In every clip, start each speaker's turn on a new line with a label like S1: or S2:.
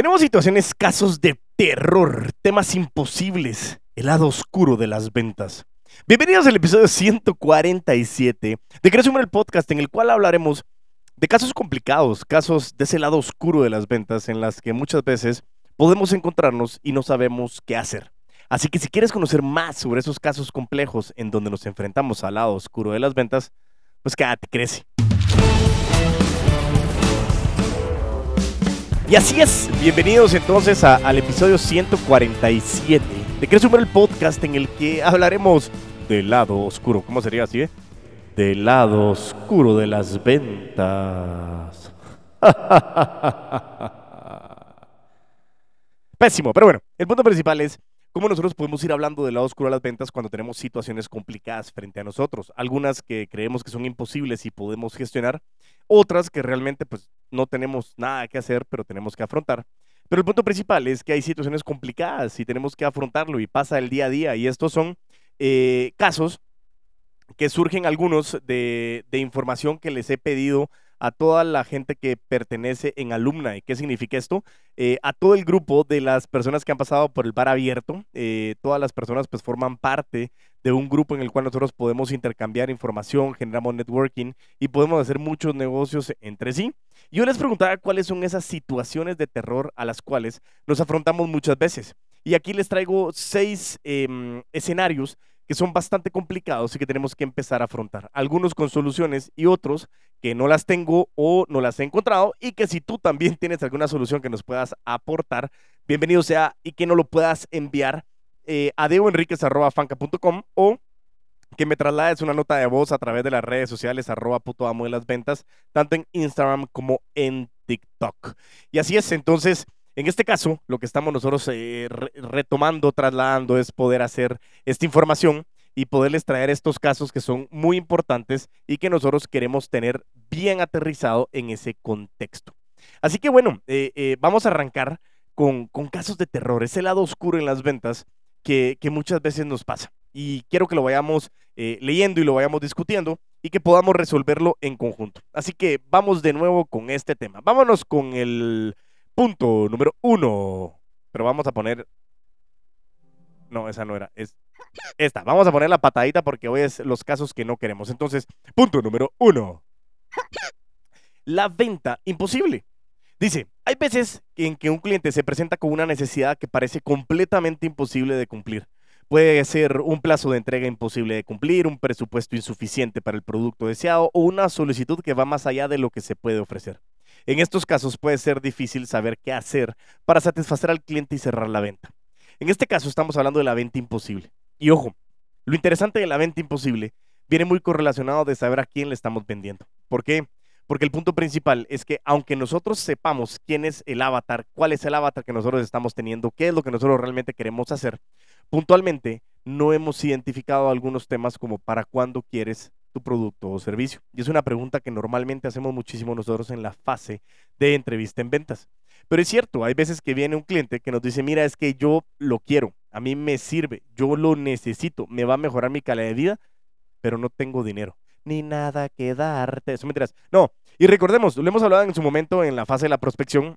S1: Tenemos situaciones, casos de terror, temas imposibles, el lado oscuro de las ventas. Bienvenidos al episodio 147 de Cresumer el podcast en el cual hablaremos de casos complicados, casos de ese lado oscuro de las ventas en las que muchas veces podemos encontrarnos y no sabemos qué hacer. Así que si quieres conocer más sobre esos casos complejos en donde nos enfrentamos al lado oscuro de las ventas, pues quédate, crece. Y así es, bienvenidos entonces al episodio 147 de Cresumer el podcast en el que hablaremos del lado oscuro. ¿Cómo sería así, eh? Del lado oscuro de las ventas. Pésimo, pero bueno, el punto principal es cómo nosotros podemos ir hablando del lado oscuro de las ventas cuando tenemos situaciones complicadas frente a nosotros. Algunas que creemos que son imposibles y podemos gestionar, otras que realmente pues no tenemos nada que hacer, pero tenemos que afrontar. Pero el punto principal es que hay situaciones complicadas y tenemos que afrontarlo y pasa el día a día. Y estos son eh, casos que surgen algunos de, de información que les he pedido a toda la gente que pertenece en Alumni. ¿Qué significa esto? Eh, a todo el grupo de las personas que han pasado por el bar abierto, eh, todas las personas pues forman parte de un grupo en el cual nosotros podemos intercambiar información, generamos networking y podemos hacer muchos negocios entre sí. Yo les preguntaba cuáles son esas situaciones de terror a las cuales nos afrontamos muchas veces. Y aquí les traigo seis em, escenarios que son bastante complicados y que tenemos que empezar a afrontar. Algunos con soluciones y otros que no las tengo o no las he encontrado y que si tú también tienes alguna solución que nos puedas aportar, bienvenido sea y que no lo puedas enviar eh, a deoenriquez.fanca.com o que me traslades una nota de voz a través de las redes sociales arroba puto amo de las ventas, tanto en Instagram como en TikTok. Y así es, entonces... En este caso, lo que estamos nosotros eh, retomando, trasladando, es poder hacer esta información y poderles traer estos casos que son muy importantes y que nosotros queremos tener bien aterrizado en ese contexto. Así que bueno, eh, eh, vamos a arrancar con, casos de terror, ese lado oscuro en las ventas que, muchas veces nos pasa. Y quiero que lo vayamos leyendo y lo vayamos discutiendo y que podamos resolverlo en conjunto. Así que vamos de nuevo con este tema. Vámonos con el Punto número uno. Pero vamos a poner. No, esa no era. Es esta. Vamos a poner la patadita porque hoy es los casos que no queremos. Entonces, punto número uno. La venta imposible. Dice, hay veces en que un cliente se presenta con una necesidad que parece completamente imposible de cumplir. Puede ser un plazo de entrega imposible de cumplir, un presupuesto insuficiente para el producto deseado o una solicitud que va más allá de lo que se puede ofrecer. En estos casos puede ser difícil saber qué hacer para satisfacer al cliente y cerrar la venta. En este caso estamos hablando de la venta imposible. Y ojo, lo interesante de la venta imposible viene muy correlacionado de saber a quién le estamos vendiendo. ¿Por qué? Porque el punto principal es que aunque nosotros sepamos quién es el avatar, cuál es el avatar que nosotros estamos teniendo, qué es lo que nosotros realmente queremos hacer, puntualmente no hemos identificado algunos temas como para cuándo quieres tu producto o servicio? Y es una pregunta que normalmente hacemos muchísimo nosotros en la fase de entrevista en ventas. Pero es cierto, hay veces que viene un cliente que nos dice, mira, es que yo lo quiero, a mí me sirve, yo lo necesito, me va a mejorar mi calidad de vida, pero no tengo dinero. Ni nada que darte. Eso me dirás. No, y recordemos, lo hemos hablado en su momento en la fase de la prospección,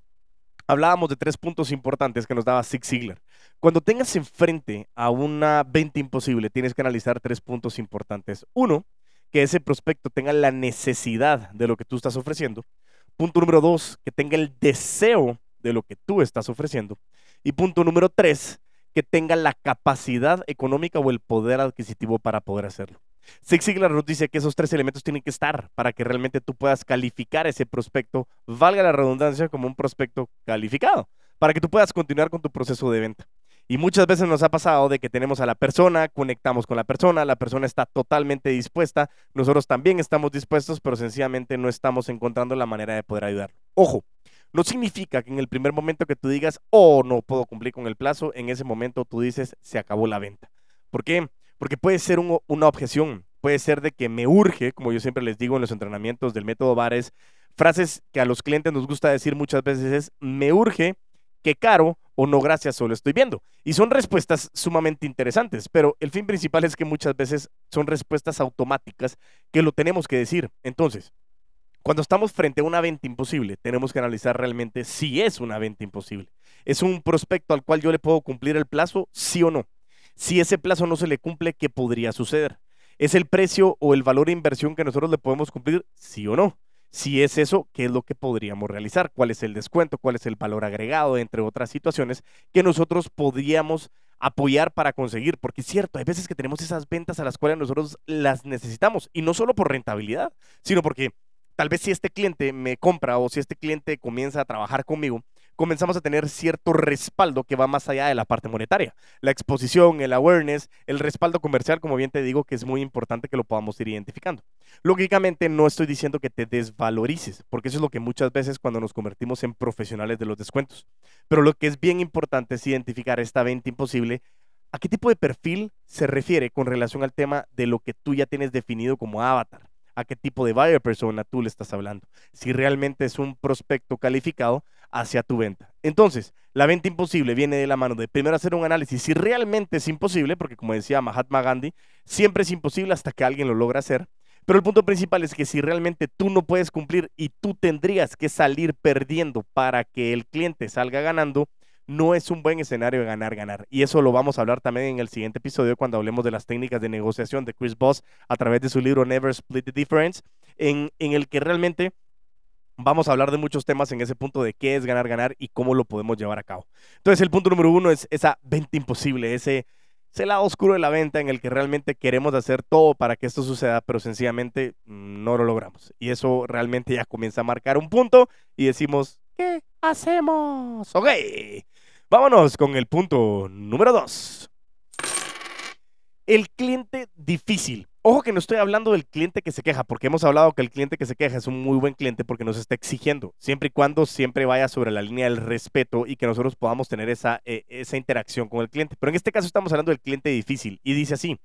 S1: hablábamos de tres puntos importantes que nos daba Zig Ziglar. Cuando tengas enfrente a una venta imposible, tienes que analizar tres puntos importantes. Uno, que ese prospecto tenga la necesidad de lo que tú estás ofreciendo. Punto número dos, que tenga el deseo de lo que tú estás ofreciendo. Y punto número tres, que tenga la capacidad económica o el poder adquisitivo para poder hacerlo. Six Ziglar nos dice que esos tres elementos tienen que estar para que realmente tú puedas calificar ese prospecto, valga la redundancia, como un prospecto calificado, para que tú puedas continuar con tu proceso de venta. Y muchas veces nos ha pasado de que tenemos a la persona, conectamos con la persona, la persona está totalmente dispuesta, nosotros también estamos dispuestos, pero sencillamente no estamos encontrando la manera de poder ayudar. Ojo, no significa que en el primer momento que tú digas, oh, no puedo cumplir con el plazo, en ese momento tú dices, se acabó la venta. ¿Por qué? Porque puede ser una objeción, puede ser de que me urge, como yo siempre les digo en los entrenamientos del método Bares, frases que a los clientes nos gusta decir muchas veces es, me urge que caro o no gracias, solo estoy viendo. Y son respuestas sumamente interesantes, pero el fin principal es que muchas veces son respuestas automáticas que lo tenemos que decir. Entonces, Cuando estamos frente a una venta imposible, tenemos que analizar realmente si es una venta imposible. ¿Es un prospecto al cual yo le puedo cumplir el plazo? Sí o no. Si ese plazo no se le cumple, ¿qué podría suceder? ¿Es el precio o el valor de inversión que nosotros le podemos cumplir? Sí o no. Si es eso, ¿qué es lo que podríamos realizar? ¿Cuál es el descuento? ¿Cuál es el valor agregado? Entre otras situaciones que nosotros podríamos apoyar para conseguir, porque es cierto, hay veces que tenemos esas ventas a las cuales nosotros las necesitamos, y no solo por rentabilidad, sino porque tal vez si este cliente me compra o si este cliente comienza a trabajar conmigo, comenzamos a tener cierto respaldo que va más allá de la parte monetaria. La exposición, el awareness, el respaldo comercial, como bien te digo, que es muy importante que lo podamos ir identificando. Lógicamente no estoy diciendo que te desvalorices, porque eso es lo que muchas veces cuando nos convertimos en profesionales de los descuentos. Pero lo que es bien importante es identificar esta venta imposible ¿A qué tipo de perfil se refiere con relación al tema de lo que tú ya tienes definido como avatar? ¿A qué tipo de buyer persona tú le estás hablando? Si realmente es un prospecto calificado hacia tu venta. Entonces, la venta imposible viene de la mano de primero hacer un análisis si realmente es imposible, porque como decía Mahatma Gandhi, siempre es imposible hasta que alguien lo logra hacer. Pero el punto principal es que si realmente tú no puedes cumplir y tú tendrías que salir perdiendo para que el cliente salga ganando, no es un buen escenario de ganar, ganar. Y eso lo vamos a hablar también en el siguiente episodio cuando hablemos de las técnicas de negociación de Chris Voss a través de su libro Never Split the Difference, en, en el que realmente vamos a hablar de muchos temas en ese punto de qué es ganar, ganar y cómo lo podemos llevar a cabo. Entonces el punto número uno es esa venta imposible, ese, ese lado oscuro de la venta en el que realmente queremos hacer todo para que esto suceda, pero sencillamente no lo logramos. Y eso realmente ya comienza a marcar un punto y decimos, ¿qué hacemos? Ok. Vámonos con el punto número dos. El cliente difícil. Ojo que no estoy hablando del cliente que se queja, porque hemos hablado que el cliente que se queja es un muy buen cliente porque nos está exigiendo, siempre y cuando siempre vaya sobre la línea del respeto y que nosotros podamos tener esa, eh, esa interacción con el cliente. Pero en este caso estamos hablando del cliente difícil y dice así,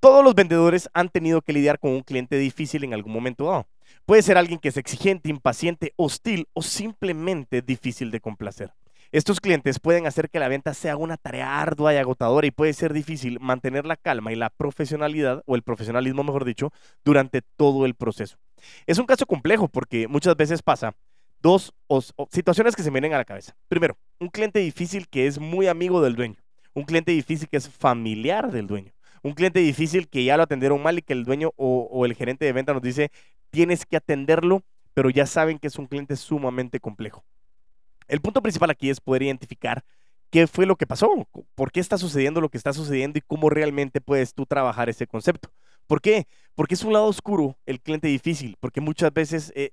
S1: todos los vendedores han tenido que lidiar con un cliente difícil en algún momento dado. Puede ser alguien que es exigente, impaciente, hostil o simplemente difícil de complacer. Estos clientes pueden hacer que la venta sea una tarea ardua y agotadora y puede ser difícil mantener la calma y la profesionalidad, o el profesionalismo mejor dicho, durante todo el proceso. Es un caso complejo porque muchas veces pasa dos situaciones que se vienen a la cabeza. Primero, un cliente difícil que es muy amigo del dueño. Un cliente difícil que es familiar del dueño. Un cliente difícil que ya lo atendieron mal y que el dueño o, o el gerente de venta nos dice, tienes que atenderlo, pero ya saben que es un cliente sumamente complejo. El punto principal aquí es poder identificar qué fue lo que pasó, por qué está sucediendo lo que está sucediendo y cómo realmente puedes tú trabajar ese concepto. ¿Por qué? Porque es un lado oscuro el cliente difícil, porque muchas veces eh,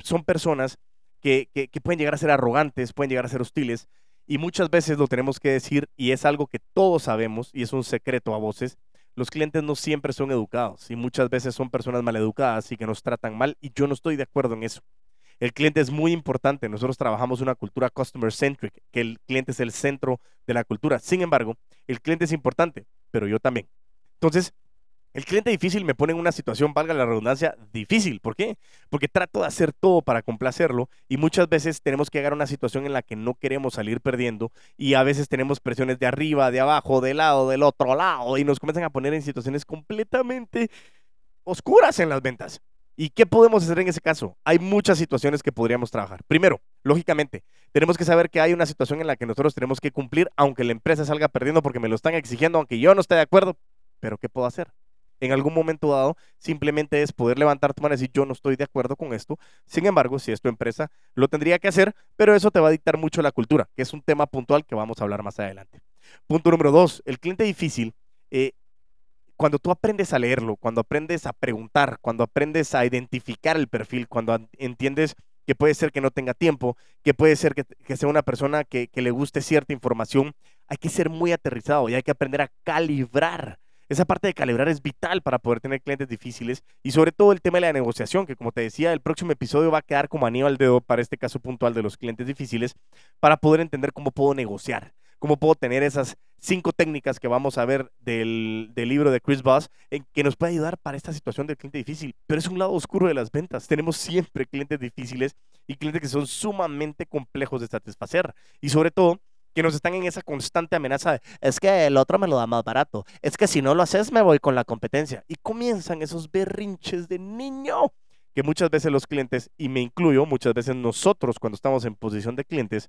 S1: son personas que, que, pueden llegar a ser arrogantes, pueden llegar a ser hostiles, y muchas veces lo tenemos que decir, y es algo que todos sabemos, y es un secreto a voces, los clientes no siempre son educados, y muchas veces son personas maleducadas y que nos tratan mal, y yo no estoy de acuerdo en eso. El cliente es muy importante. Nosotros trabajamos una cultura customer centric, que el cliente es el centro de la cultura. Sin embargo, el cliente es importante, pero yo también. Entonces, el cliente difícil me pone en una situación, valga la redundancia, difícil. ¿Por qué? Porque trato de hacer todo para complacerlo y muchas veces tenemos que llegar a una situación en la que no queremos salir perdiendo y a veces tenemos presiones de arriba, de abajo, de lado, del otro lado y nos comienzan a poner en situaciones completamente oscuras en las ventas. ¿Y qué podemos hacer en ese caso? Hay muchas situaciones que podríamos trabajar. Primero, lógicamente, tenemos que saber que hay una situación en la que nosotros tenemos que cumplir, aunque la empresa salga perdiendo porque me lo están exigiendo, aunque yo no esté de acuerdo. Pero ¿qué puedo hacer? En algún momento dado, simplemente es poder levantar tu mano y decir, yo no estoy de acuerdo con esto. Sin embargo, si es tu empresa, lo tendría que hacer, pero eso te va a dictar mucho la cultura, que es un tema puntual que vamos a hablar más adelante. Punto número dos, el cliente difícil eh, cuando tú aprendes a leerlo, cuando aprendes a preguntar, cuando aprendes a identificar el perfil, cuando entiendes que puede ser que no tenga tiempo, que puede ser que, sea una persona que, le guste cierta información, hay que ser muy aterrizado y hay que aprender a calibrar. Esa parte de calibrar es vital para poder tener clientes difíciles y sobre todo el tema de la negociación, que como te decía, el próximo episodio va a quedar como anillo al dedo para este caso puntual de los clientes difíciles, para poder entender cómo puedo negociar, cómo puedo tener esas cinco técnicas que vamos a ver del, libro de Chris Voss en que nos puede ayudar para esta situación del cliente difícil. Pero es un lado oscuro de las ventas. Tenemos siempre clientes difíciles y clientes que son sumamente complejos de satisfacer. Y sobre todo, que nos están en esa constante amenaza de, es que el otro me lo da más barato, es que si no lo haces me voy con la competencia. Y comienzan esos berrinches de niño que muchas veces los clientes, y me incluyo, muchas veces nosotros cuando estamos en posición de clientes,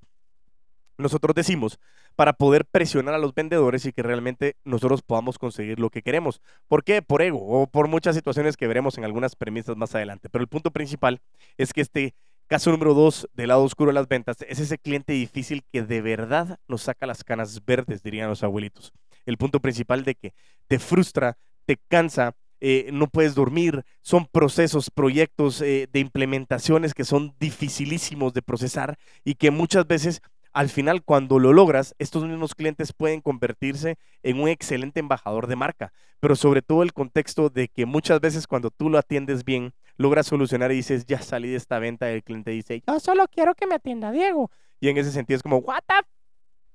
S1: nosotros decimos para poder presionar a los vendedores y que realmente nosotros podamos conseguir lo que queremos. ¿Por qué? Por ego o por muchas situaciones que veremos en algunas premisas más adelante. Pero el punto principal es que este caso número dos del lado oscuro de las ventas es ese cliente difícil que de verdad nos saca las canas verdes, dirían los abuelitos. El punto principal de que te frustra, te cansa, eh, no puedes dormir, son procesos, proyectos eh, de implementaciones que son dificilísimos de procesar y que muchas veces al final cuando lo logras, estos mismos clientes pueden convertirse en un excelente embajador de marca, pero sobre todo el contexto de que muchas veces cuando tú lo atiendes bien, logras solucionar y dices, ya salí de esta venta, y el cliente dice, yo solo quiero que me atienda Diego. Y en ese sentido es como, what the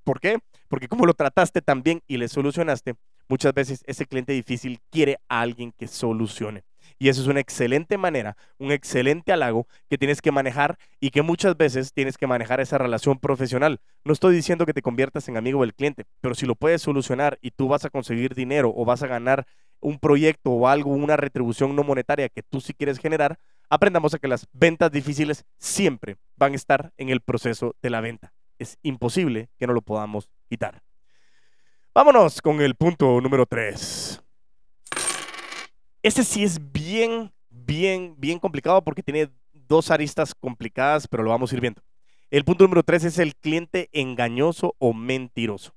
S1: ¿Por qué? Porque como lo trataste tan bien y le solucionaste, muchas veces ese cliente difícil quiere a alguien que solucione. Y eso es una excelente manera, un excelente halago que tienes que manejar y que muchas veces tienes que manejar esa relación profesional. No estoy diciendo que te conviertas en amigo del cliente, pero si lo puedes solucionar y tú vas a conseguir dinero o vas a ganar un proyecto o algo, una retribución no monetaria que tú sí quieres generar, aprendamos a que las ventas difíciles siempre van a estar en el proceso de la venta es imposible que no lo podamos quitar. Vámonos con el punto número 3. Este sí es bien, bien, bien complicado porque tiene dos aristas complicadas, pero lo vamos a ir viendo. El punto número 3 es el cliente engañoso o mentiroso.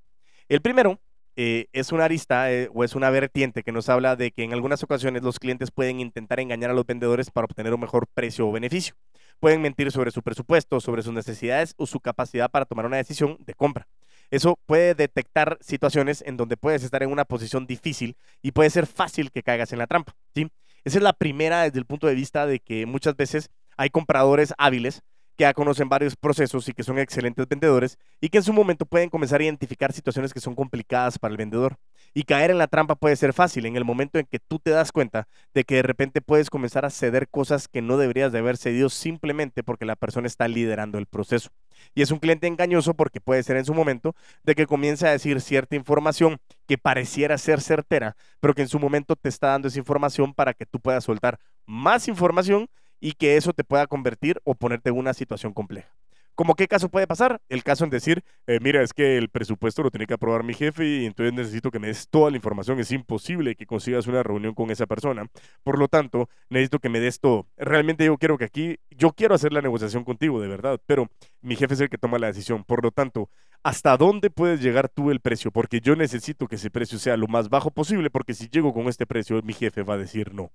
S1: El primero eh, es una arista eh, o es una vertiente que nos habla de que en algunas ocasiones los clientes pueden intentar engañar a los vendedores para obtener un mejor precio o beneficio pueden mentir sobre su presupuesto, sobre sus necesidades o su capacidad para tomar una decisión de compra. Eso puede detectar situaciones en donde puedes estar en una posición difícil y puede ser fácil que caigas en la trampa. ¿sí? Esa es la primera desde el punto de vista de que muchas veces hay compradores hábiles que ya conocen varios procesos y que son excelentes vendedores y que en su momento pueden comenzar a identificar situaciones que son complicadas para el vendedor. Y caer en la trampa puede ser fácil en el momento en que tú te das cuenta de que de repente puedes comenzar a ceder cosas que no deberías de haber cedido simplemente porque la persona está liderando el proceso. Y es un cliente engañoso porque puede ser en su momento de que comience a decir cierta información que pareciera ser certera, pero que en su momento te está dando esa información para que tú puedas soltar más información y que eso te pueda convertir o ponerte en una situación compleja. ¿Cómo qué caso puede pasar? El caso en decir, eh, mira, es que el presupuesto lo tiene que aprobar mi jefe y entonces necesito que me des toda la información. Es imposible que consigas una reunión con esa persona. Por lo tanto, necesito que me des todo. Realmente yo quiero que aquí, yo quiero hacer la negociación contigo, de verdad, pero mi jefe es el que toma la decisión. Por lo tanto, ¿hasta dónde puedes llegar tú el precio? Porque yo necesito que ese precio sea lo más bajo posible, porque si llego con este precio, mi jefe va a decir no.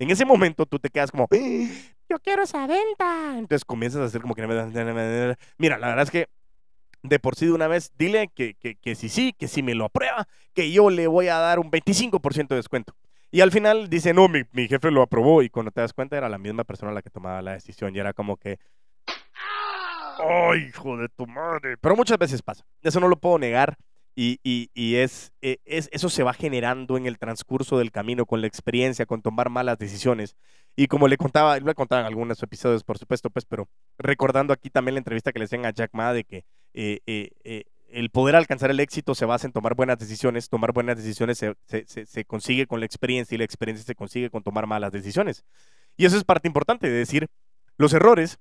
S1: En ese momento tú te quedas como, yo quiero esa venta. Entonces comienzas a hacer como que... Mira, la verdad es que de por sí de una vez, dile que, que, que si sí, que si me lo aprueba, que yo le voy a dar un 25% de descuento. Y al final dice, no, mi, mi, jefe lo aprobó y cuando te das cuenta era la misma persona la que tomaba la decisión y era como que, ¡ay, hijo de tu madre! Pero muchas veces pasa, eso no lo puedo negar y, e, es, eso se va generando en el transcurso del camino, con la experiencia, con tomar malas decisiones. Y como le contaba, le contaba en algunos episodios, por supuesto, pues, pero recordando aquí también la entrevista que le hacían a Jack Ma de que eh, eh, eh, el poder alcanzar el éxito se basa en tomar buenas decisiones. Tomar buenas decisiones se, consigue con la experiencia y la experiencia se consigue con tomar malas decisiones. Y eso es parte importante de decir, los errores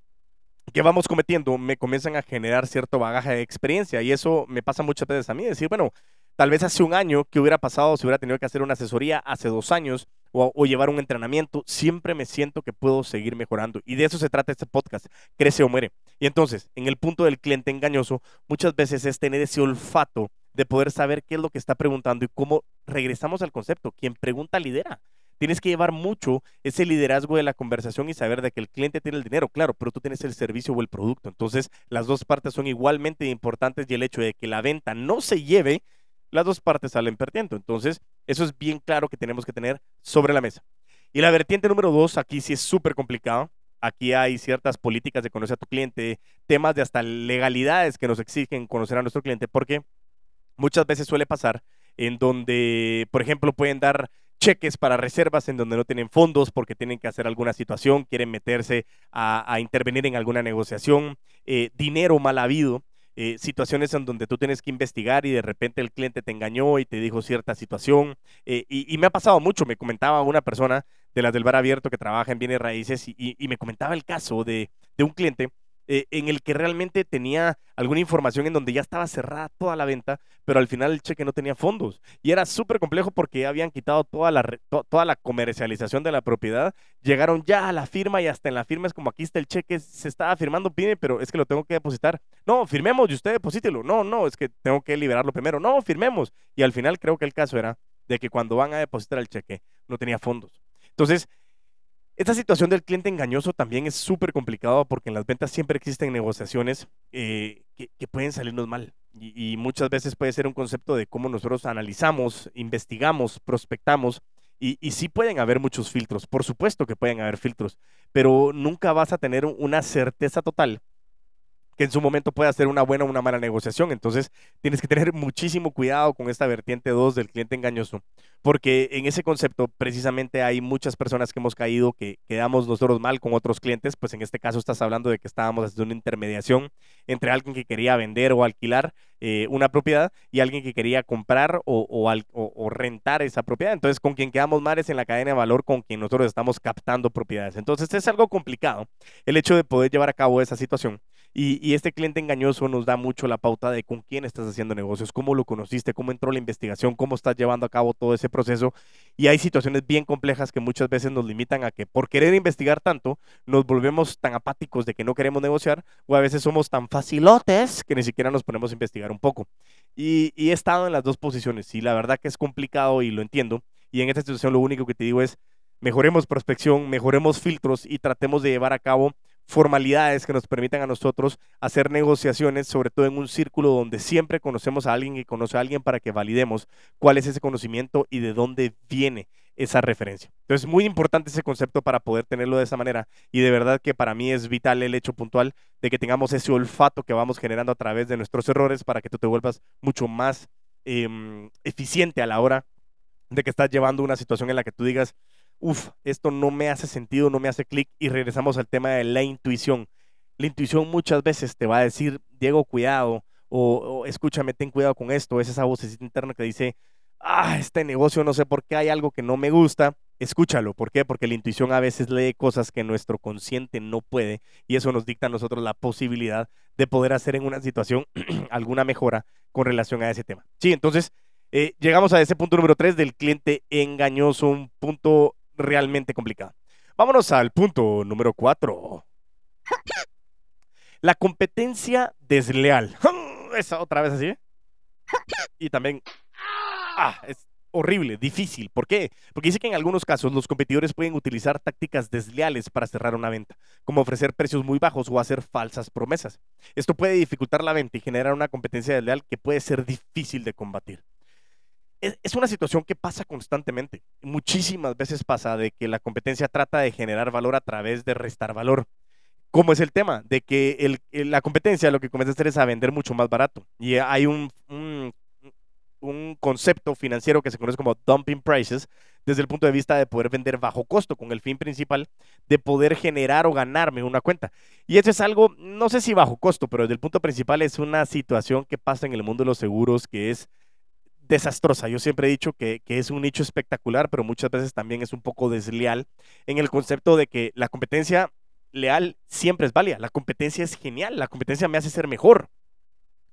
S1: que vamos cometiendo me comienzan a generar cierto bagaje de experiencia y eso me pasa muchas veces a mí, decir, bueno, tal vez hace un año que hubiera pasado si hubiera tenido que hacer una asesoría hace dos años o, llevar un entrenamiento, siempre me siento que puedo seguir mejorando y de eso se trata este podcast, crece o muere. Y entonces, en el punto del cliente engañoso, muchas veces es tener ese olfato de poder saber qué es lo que está preguntando y cómo regresamos al concepto, quien pregunta lidera. Tienes que llevar mucho ese liderazgo de la conversación y saber de que el cliente tiene el dinero, claro, pero tú tienes el servicio o el producto. Entonces, las dos partes son igualmente importantes y el hecho de que la venta no se lleve, las dos partes salen perdiendo. Entonces, eso es bien claro que tenemos que tener sobre la mesa. Y la vertiente número dos, aquí sí es súper complicado. Aquí hay ciertas políticas de conocer a tu cliente, temas de hasta legalidades que nos exigen conocer a nuestro cliente, porque muchas veces suele pasar en donde, por ejemplo, pueden dar cheques para reservas en donde no tienen fondos porque tienen que hacer alguna situación, quieren meterse a, intervenir en alguna negociación, eh, dinero mal habido. eh, situaciones en donde tú tienes que investigar y de repente el cliente te engañó y te dijo cierta situación. Eh, y, me ha pasado mucho, me comentaba una persona de las del bar abierto que trabaja en bienes raíces y, me comentaba el caso de, de un cliente eh, en el que realmente tenía alguna información en donde ya estaba cerrada toda la venta, pero al final el cheque no tenía fondos. Y era súper complejo porque habían quitado toda la, toda la comercialización de la propiedad. Llegaron ya a la firma y hasta en la firma es como aquí está el cheque, se estaba firmando, pide, pero es que lo tengo que depositar. No, firmemos y usted deposítelo. No, no, es que tengo que liberarlo primero. No, firmemos. Y al final creo que el caso era de que cuando van a depositar el cheque no tenía fondos. Entonces, esta situación del cliente engañoso también es súper complicado porque en las ventas siempre existen negociaciones eh, que, pueden salirnos mal. Y, muchas veces puede ser un concepto de cómo nosotros analizamos, investigamos, prospectamos. Y, y sí pueden haber muchos filtros, por supuesto que pueden haber filtros, pero nunca vas a tener una certeza total que en su momento puede hacer una buena o una mala negociación. Entonces, tienes que tener muchísimo cuidado con esta vertiente 2 del cliente engañoso, porque en ese concepto precisamente hay muchas personas que hemos caído que quedamos nosotros mal con otros clientes, pues en este caso estás hablando de que estábamos haciendo una intermediación entre alguien que quería vender o alquilar eh, una propiedad y alguien que quería comprar o, o, rentar esa propiedad. Entonces, con quien quedamos mal es en la cadena de valor con quien nosotros estamos captando propiedades. Entonces, es algo complicado el hecho de poder llevar a cabo esa situación. Y, este cliente engañoso nos da mucho la pauta de con quién estás haciendo negocios, cómo lo conociste, cómo entró la investigación, cómo estás llevando a cabo todo ese proceso. Y hay situaciones bien complejas que muchas veces nos limitan a que por querer investigar tanto, nos volvemos tan apáticos de que no queremos negociar o a veces somos tan facilotes que ni siquiera nos ponemos a investigar un poco. Y, y he estado en las dos posiciones y la verdad que es complicado y lo entiendo. Y en esta situación lo único que te digo es, mejoremos prospección, mejoremos filtros y tratemos de llevar a cabo formalidades que nos permitan a nosotros hacer negociaciones, sobre todo en un círculo donde siempre conocemos a alguien y conoce a alguien para que validemos cuál es ese conocimiento y de dónde viene esa referencia. Entonces, muy importante ese concepto para poder tenerlo de esa manera y de verdad que para mí es vital el hecho puntual de que tengamos ese olfato que vamos generando a través de nuestros errores para que tú te vuelvas mucho más em, eficiente a la hora de que estás llevando una situación en la que tú digas, Uf, esto no me hace sentido, no me hace clic y regresamos al tema de la intuición. La intuición muchas veces te va a decir, Diego, cuidado, o, escúchame, ten cuidado con esto. Es esa vocecita interna que dice, ah, este negocio no sé por qué hay algo que no me gusta. Escúchalo, ¿por qué? Porque la intuición a veces lee cosas que nuestro consciente no puede y eso nos dicta a nosotros la posibilidad de poder hacer en una situación alguna mejora con relación a ese tema. Sí, entonces eh, llegamos a ese punto número tres del cliente engañoso, un punto realmente complicada. Vámonos al punto número cuatro. La competencia desleal. Esa otra vez así. Y también... Ah, es horrible, difícil. ¿Por qué? Porque dice que en algunos casos los competidores pueden utilizar tácticas desleales para cerrar una venta, como ofrecer precios muy bajos o hacer falsas promesas. Esto puede dificultar la venta y generar una competencia desleal que puede ser difícil de combatir es, una situación que pasa constantemente. Muchísimas veces pasa de que la competencia trata de generar valor a través de restar valor. ¿Cómo es el tema? De que la competencia lo que comienza a hacer es a vender mucho más barato. Y hay un, un, concepto financiero que se conoce como dumping prices desde el punto de vista de poder vender bajo costo, con el fin principal de poder generar o ganarme una cuenta. Y eso es algo, no sé si bajo costo, pero desde el punto principal es una situación que pasa en el mundo de los seguros que es desastrosa. Yo siempre he dicho que, es un nicho espectacular, pero muchas veces también es un poco desleal en el concepto de que la competencia leal siempre es válida. La competencia es genial, la competencia me hace ser mejor.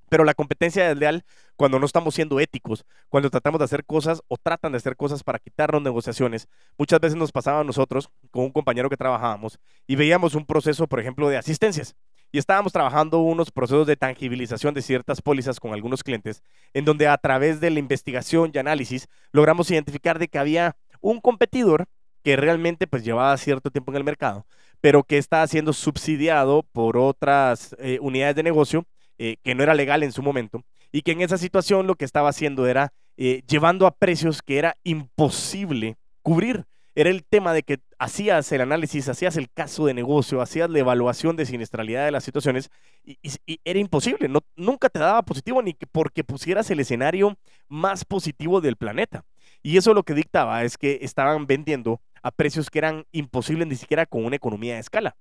S1: Pero la competencia desleal, cuando no estamos siendo éticos, cuando tratamos de hacer cosas o tratan de hacer cosas para quitarnos negociaciones, muchas veces nos pasaba a nosotros con un compañero que trabajábamos y veíamos un proceso, por ejemplo, de asistencias y estábamos trabajando unos procesos de tangibilización de ciertas pólizas con algunos clientes, en donde a través de la investigación y análisis logramos identificar de que había un competidor que realmente pues llevaba cierto tiempo en el mercado, pero que estaba siendo subsidiado por otras eh, unidades de negocio eh, que no era legal en su momento y que en esa situación lo que estaba haciendo era eh, llevando a precios que era imposible cubrir era el tema de que hacías el análisis, hacías el caso de negocio, hacías la evaluación de siniestralidad de las situaciones y, era imposible, no, nunca te daba positivo ni que porque pusieras el escenario más positivo del planeta. Y eso lo que dictaba es que estaban vendiendo a precios que eran imposibles ni siquiera con una economía de escala.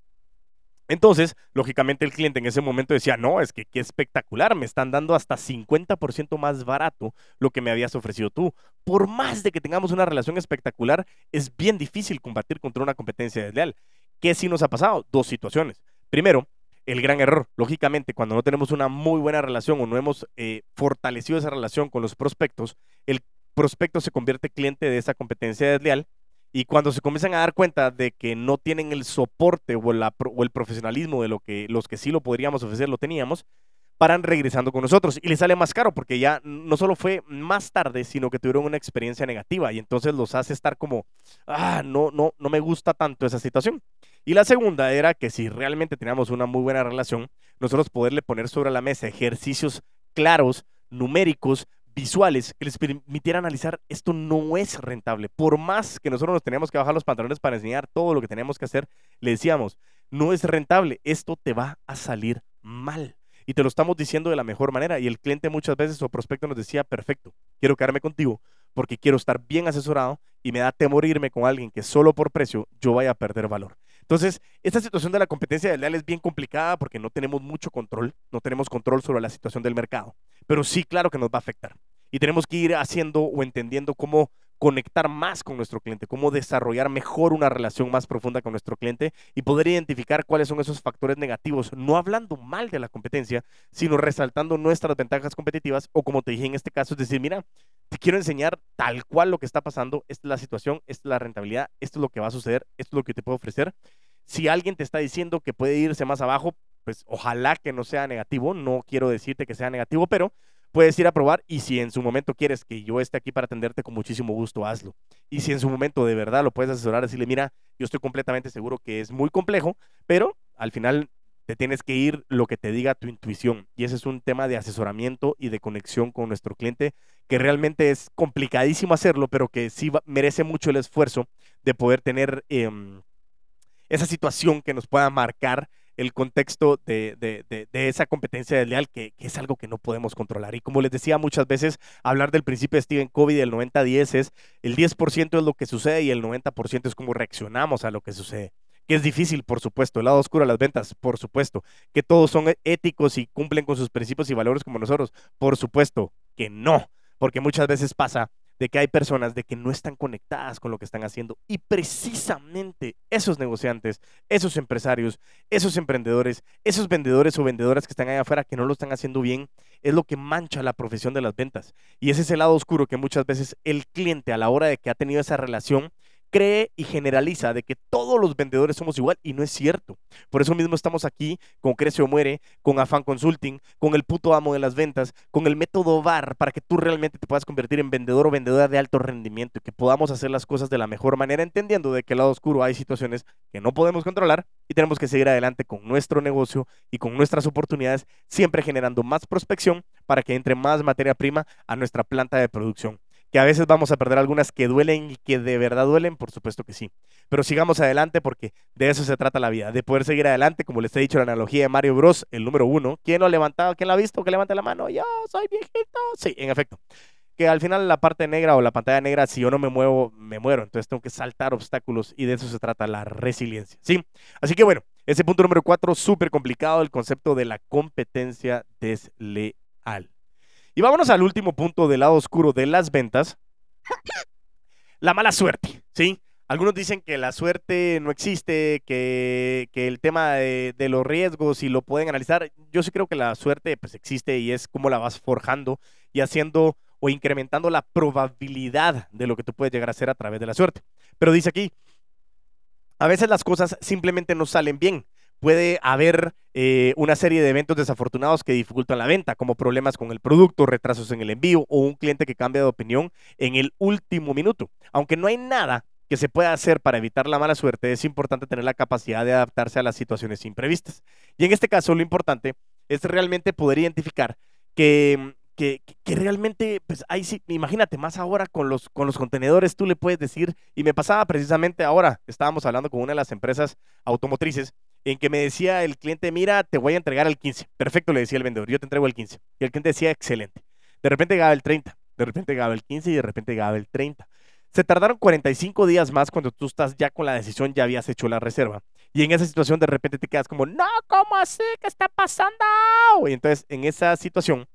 S1: Entonces, lógicamente el cliente en ese momento decía, no, es que qué espectacular, me están dando hasta 50% más barato lo que me habías ofrecido tú. Por más de que tengamos una relación espectacular, es bien difícil combatir contra una competencia desleal. ¿Qué sí nos ha pasado? Dos situaciones. Primero, el gran error. Lógicamente, cuando no tenemos una muy buena relación o no hemos eh, fortalecido esa relación con los prospectos, el prospecto se convierte cliente de esa competencia desleal y cuando se comienzan a dar cuenta de que no tienen el soporte o, el profesionalismo de lo que los que sí lo podríamos ofrecer lo teníamos, paran regresando con nosotros y les sale más caro porque ya no solo fue más tarde, sino que tuvieron una experiencia negativa y entonces los hace estar como, ah, no, no, no me gusta tanto esa situación. Y la segunda era que si realmente teníamos una muy buena relación, nosotros poderle poner sobre la mesa ejercicios claros, numéricos, visuales que les permitieran analizar esto no es rentable. Por más que nosotros nos teníamos que bajar los pantalones para enseñar todo lo que teníamos que hacer, le decíamos, no es rentable, esto te va a salir mal. Y te lo estamos diciendo de la mejor manera. Y el cliente muchas veces o prospecto nos decía, perfecto, quiero quedarme contigo porque quiero estar bien asesorado y me da temor irme con alguien que solo por precio yo vaya a perder valor. Entonces, esta situación de la competencia de leal es bien complicada porque no tenemos mucho control, no tenemos control sobre la situación del mercado, pero sí, claro que nos va a afectar. Y tenemos que ir haciendo o entendiendo cómo conectar más con nuestro cliente, cómo desarrollar mejor una relación más profunda con nuestro cliente y poder identificar cuáles son esos factores negativos, no hablando mal de la competencia, sino resaltando nuestras ventajas competitivas o como te dije en este caso, es decir, mira, te quiero enseñar tal cual lo que está pasando, esta es la situación, esta es la rentabilidad, esto es lo que va a suceder, esto es lo que te puedo ofrecer si alguien te está diciendo que puede irse más abajo, pues ojalá que no sea negativo, no quiero decirte que sea negativo, pero puedes ir a probar y si en su momento quieres que yo esté aquí para atenderte con muchísimo gusto, hazlo. Y si en su momento de verdad lo puedes asesorar, decirle, mira, yo estoy completamente seguro que es muy complejo, pero al final te tienes que ir lo que te diga tu intuición. Y ese es un tema de asesoramiento y de conexión con nuestro cliente, que realmente es complicadísimo hacerlo, pero que sí merece mucho el esfuerzo de poder tener... Em, esa situación que nos pueda marcar el contexto de, esa competencia desleal, que, que, es algo que no podemos controlar. Y como les decía muchas veces, hablar del principio de Stephen Covey del 90-10 es el 10% es lo que sucede y el 90% es cómo reaccionamos a lo que sucede. Que es difícil, por supuesto. El lado oscuro de las ventas, por supuesto. Que todos son éticos y cumplen con sus principios y valores como nosotros, por supuesto que no. Porque muchas veces pasa de que hay personas de que no están conectadas con lo que están haciendo y precisamente esos negociantes, esos empresarios, esos emprendedores, esos vendedores o vendedoras que están allá afuera que no lo están haciendo bien, es lo que mancha la profesión de las ventas. Y ese es el lado oscuro que muchas veces el cliente a la hora de que ha tenido esa relación cree y generaliza de que todos los vendedores somos igual y no es cierto. Por eso mismo estamos aquí con Crece o Muere, con Afan Consulting, con el puto amo de las ventas, con el método VAR para que tú realmente te puedas convertir en vendedor o vendedora de alto rendimiento y que podamos hacer las cosas de la mejor manera, entendiendo de que el lado oscuro hay situaciones que no podemos controlar y tenemos que seguir adelante con nuestro negocio y con nuestras oportunidades, siempre generando más prospección para que entre más materia prima a nuestra planta de producción que a veces vamos a perder algunas que duelen y que de verdad duelen, por supuesto que sí. Pero sigamos adelante porque de eso se trata la vida, de poder seguir adelante, como les he dicho la analogía de Mario Bros, el número uno. ¿Quién lo ha levantado? ¿Quién lo ha visto? Que levante la mano. Yo soy viejito. Sí, en efecto. Que al final la parte negra o la pantalla negra, si yo no me muevo, me muero. Entonces tengo que saltar obstáculos y de eso se trata la resiliencia. ¿sí? Así que bueno, ese punto número cuatro, súper complicado, el concepto de la competencia desleal. Y vámonos al último punto del lado oscuro de las ventas. La mala suerte, ¿sí? Algunos dicen que la suerte no existe, que, el tema de, los riesgos y lo pueden analizar. Yo sí creo que la suerte pues existe y es como la vas forjando y haciendo o incrementando la probabilidad de lo que tú puedes llegar a hacer a través de la suerte. Pero dice aquí, a veces las cosas simplemente no salen bien puede haber eh, una serie de eventos desafortunados que dificultan la venta, como problemas con el producto, retrasos en el envío o un cliente que cambia de opinión en el último minuto. Aunque no hay nada que se pueda hacer para evitar la mala suerte, es importante tener la capacidad de adaptarse a las situaciones imprevistas. Y en este caso, lo importante es realmente poder identificar que que, realmente, pues ahí sí, imagínate, más ahora con los, con los contenedores, tú le puedes decir, y me pasaba precisamente ahora, estábamos hablando con una de las empresas automotrices, en que me decía el cliente, mira, te voy a entregar el 15. Perfecto, le decía el vendedor, yo te entrego el 15. Y el cliente decía, excelente. De repente llegaba el 30, de repente llegaba el 15 y de repente llegaba el 30. Se tardaron 45 días más cuando tú estás ya con la decisión, ya habías hecho la reserva. Y en esa situación de repente te quedas como, no, ¿cómo así? ¿Qué está pasando? Y entonces en esa situación,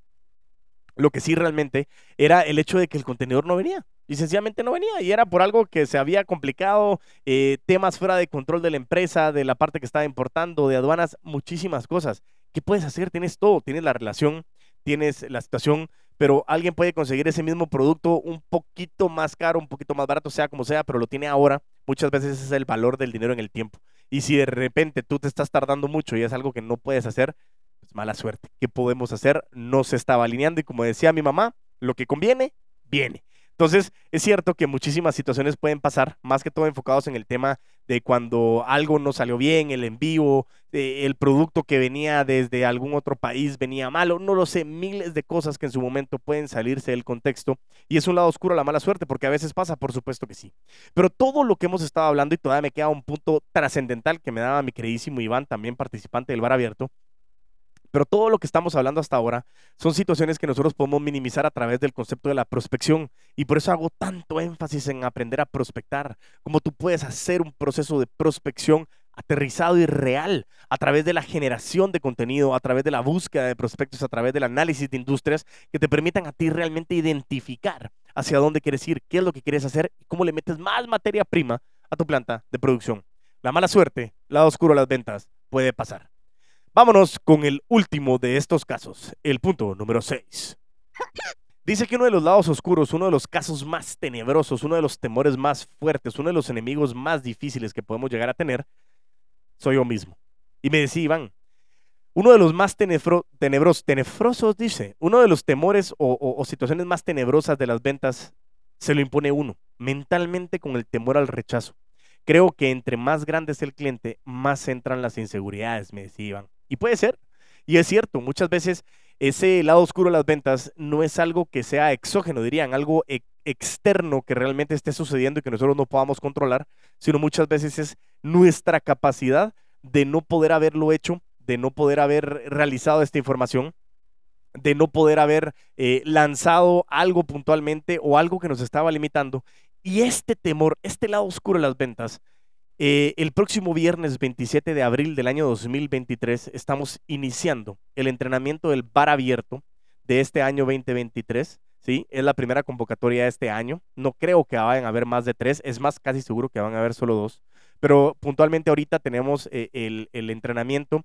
S1: lo que sí realmente era el hecho de que el contenedor no venía. Y sencillamente no venía. Y era por algo que se había complicado, eh, temas fuera de control de la empresa, de la parte que estaba importando, de aduanas, muchísimas cosas. ¿Qué puedes hacer? Tienes todo. Tienes la relación, tienes la situación, pero alguien puede conseguir ese mismo producto un poquito más caro, un poquito más barato, sea como sea, pero lo tiene ahora. Muchas veces es el valor del dinero en el tiempo. Y si de repente tú te estás tardando mucho y es algo que no puedes hacer, pues mala suerte. ¿Qué podemos hacer? No se estaba alineando y como decía mi mamá, lo que conviene, viene. Entonces, es cierto que muchísimas situaciones pueden pasar, más que todo enfocados en el tema de cuando algo no salió bien, el envío, eh, el producto que venía desde algún otro país venía malo, no lo sé, miles de cosas que en su momento pueden salirse del contexto y es un lado oscuro la mala suerte, porque a veces pasa, por supuesto que sí. Pero todo lo que hemos estado hablando y todavía me queda un punto trascendental que me daba mi queridísimo Iván, también participante del bar abierto, pero todo lo que estamos hablando hasta ahora son situaciones que nosotros podemos minimizar a través del concepto de la prospección. Y por eso hago tanto énfasis en aprender a prospectar, como tú puedes hacer un proceso de prospección aterrizado y real a través de la generación de contenido, a través de la búsqueda de prospectos, a través del análisis de industrias que te permitan a ti realmente identificar hacia dónde quieres ir, qué es lo que quieres hacer y cómo le metes más materia prima a tu planta de producción. La mala suerte, lado oscuro de las ventas, puede pasar. Vámonos con el último de estos casos, el punto número 6. Dice que uno de los lados oscuros, uno de los casos más tenebrosos, uno de los temores más fuertes, uno de los enemigos más difíciles que podemos llegar a tener, soy yo mismo. Y me decía Iván, uno de los más tenebrosos, tenebrosos, dice, uno de los temores o, o situaciones más tenebrosas de las ventas se lo impone uno, mentalmente con el temor al rechazo. Creo que entre más grande es el cliente, más entran las inseguridades, me decía Iván. Y puede ser. Y es cierto, muchas veces ese lado oscuro de las ventas no es algo que sea exógeno, dirían, algo e-, externo que realmente esté sucediendo y que nosotros no podamos controlar, sino muchas veces es nuestra capacidad de no poder haberlo hecho, de no poder haber realizado esta información, de no poder haber eh, lanzado algo puntualmente o algo que nos estaba limitando. Y este temor, este lado oscuro de las ventas, eh, el próximo viernes 27 de abril del año 2023 estamos iniciando el entrenamiento del bar abierto de este año 2023. ¿sí? Es la primera convocatoria de este año. No creo que vayan a haber más de tres, es más, casi seguro que van a haber solo dos. Pero puntualmente ahorita tenemos eh, el, el, entrenamiento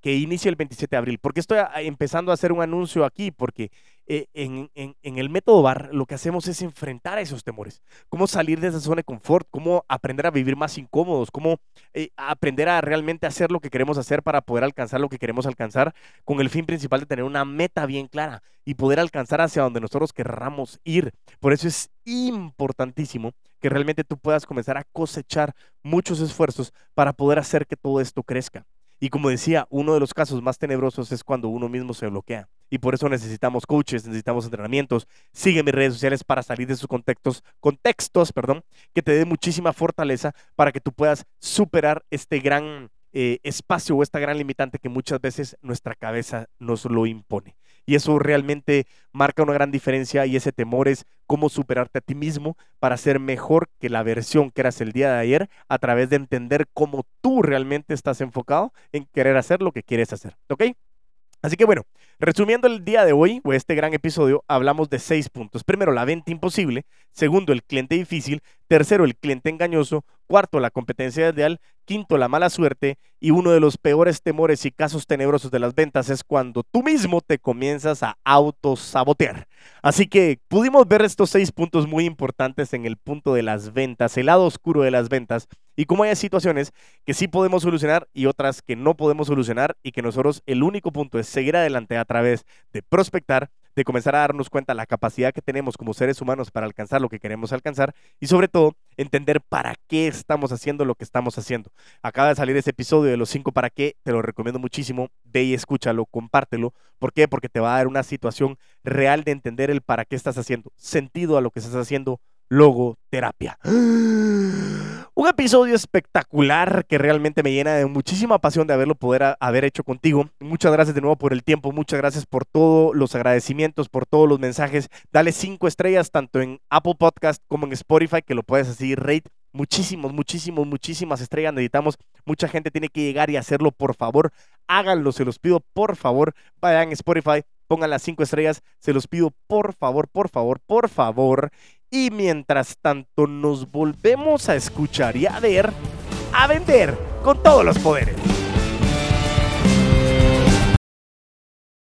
S1: que, inicia el 27 de abril. ¿Por qué estoy empezando a hacer un anuncio aquí? Porque eh, en, el método BAR lo que hacemos es enfrentar a esos temores, cómo salir de esa zona de confort, cómo aprender a vivir más incómodos, cómo eh, aprender a realmente hacer lo que queremos hacer para poder alcanzar lo que queremos alcanzar, con el fin principal de tener una meta bien clara y poder alcanzar hacia donde nosotros querramos ir. Por eso es importantísimo que realmente tú puedas comenzar a cosechar muchos esfuerzos para poder hacer que todo esto crezca. Y como decía, uno de los casos más tenebrosos es cuando uno mismo se bloquea. Y por eso necesitamos coaches, necesitamos entrenamientos. Sigue mis redes sociales para salir de esos contextos, contextos, perdón, que te den muchísima fortaleza para que tú puedas superar este gran eh, espacio o esta gran limitante que muchas veces nuestra cabeza nos lo impone. Y eso realmente marca una gran diferencia y ese temor es cómo superarte a ti mismo para ser mejor que la versión que eras el día de ayer a través de entender cómo tú realmente estás enfocado en querer hacer lo que quieres hacer. ¿Ok? Así que bueno, resumiendo el día de hoy o este gran episodio, hablamos de seis puntos. Primero, la venta imposible. Segundo, el cliente difícil. Tercero, el cliente engañoso. Cuarto, la competencia ideal. Quinto, la mala suerte. Y uno de los peores temores y casos tenebrosos de las ventas es cuando tú mismo te comienzas a autosabotear. Así que pudimos ver estos seis puntos muy importantes en el punto de las ventas, el lado oscuro de las ventas y cómo hay situaciones que sí podemos solucionar y otras que no podemos solucionar y que nosotros el único punto es seguir adelante a través de prospectar, de comenzar a darnos cuenta la capacidad que tenemos como seres humanos para alcanzar lo que queremos alcanzar y sobre todo entender para qué estamos haciendo lo que estamos haciendo. Acaba de salir ese episodio de los cinco para qué, te lo recomiendo muchísimo, ve y escúchalo, compártelo. ¿Por qué? Porque te va a dar una situación real de entender el para qué estás haciendo, sentido a lo que estás haciendo, logoterapia. Un episodio espectacular que realmente me llena de muchísima pasión de haberlo poder haber hecho contigo. Muchas gracias de nuevo por el tiempo, muchas gracias por todos los agradecimientos, por todos los mensajes. Dale cinco estrellas tanto en Apple Podcast como en Spotify, que lo puedes así rate muchísimos, muchísimos, muchísimas estrellas necesitamos Mucha gente tiene que llegar y hacerlo, por favor. Háganlo, se los pido, por favor. Vayan a Spotify, pongan las cinco estrellas, se los pido, por favor, por favor, por favor. Y mientras tanto nos volvemos a escuchar y a ver, a vender con todos los poderes.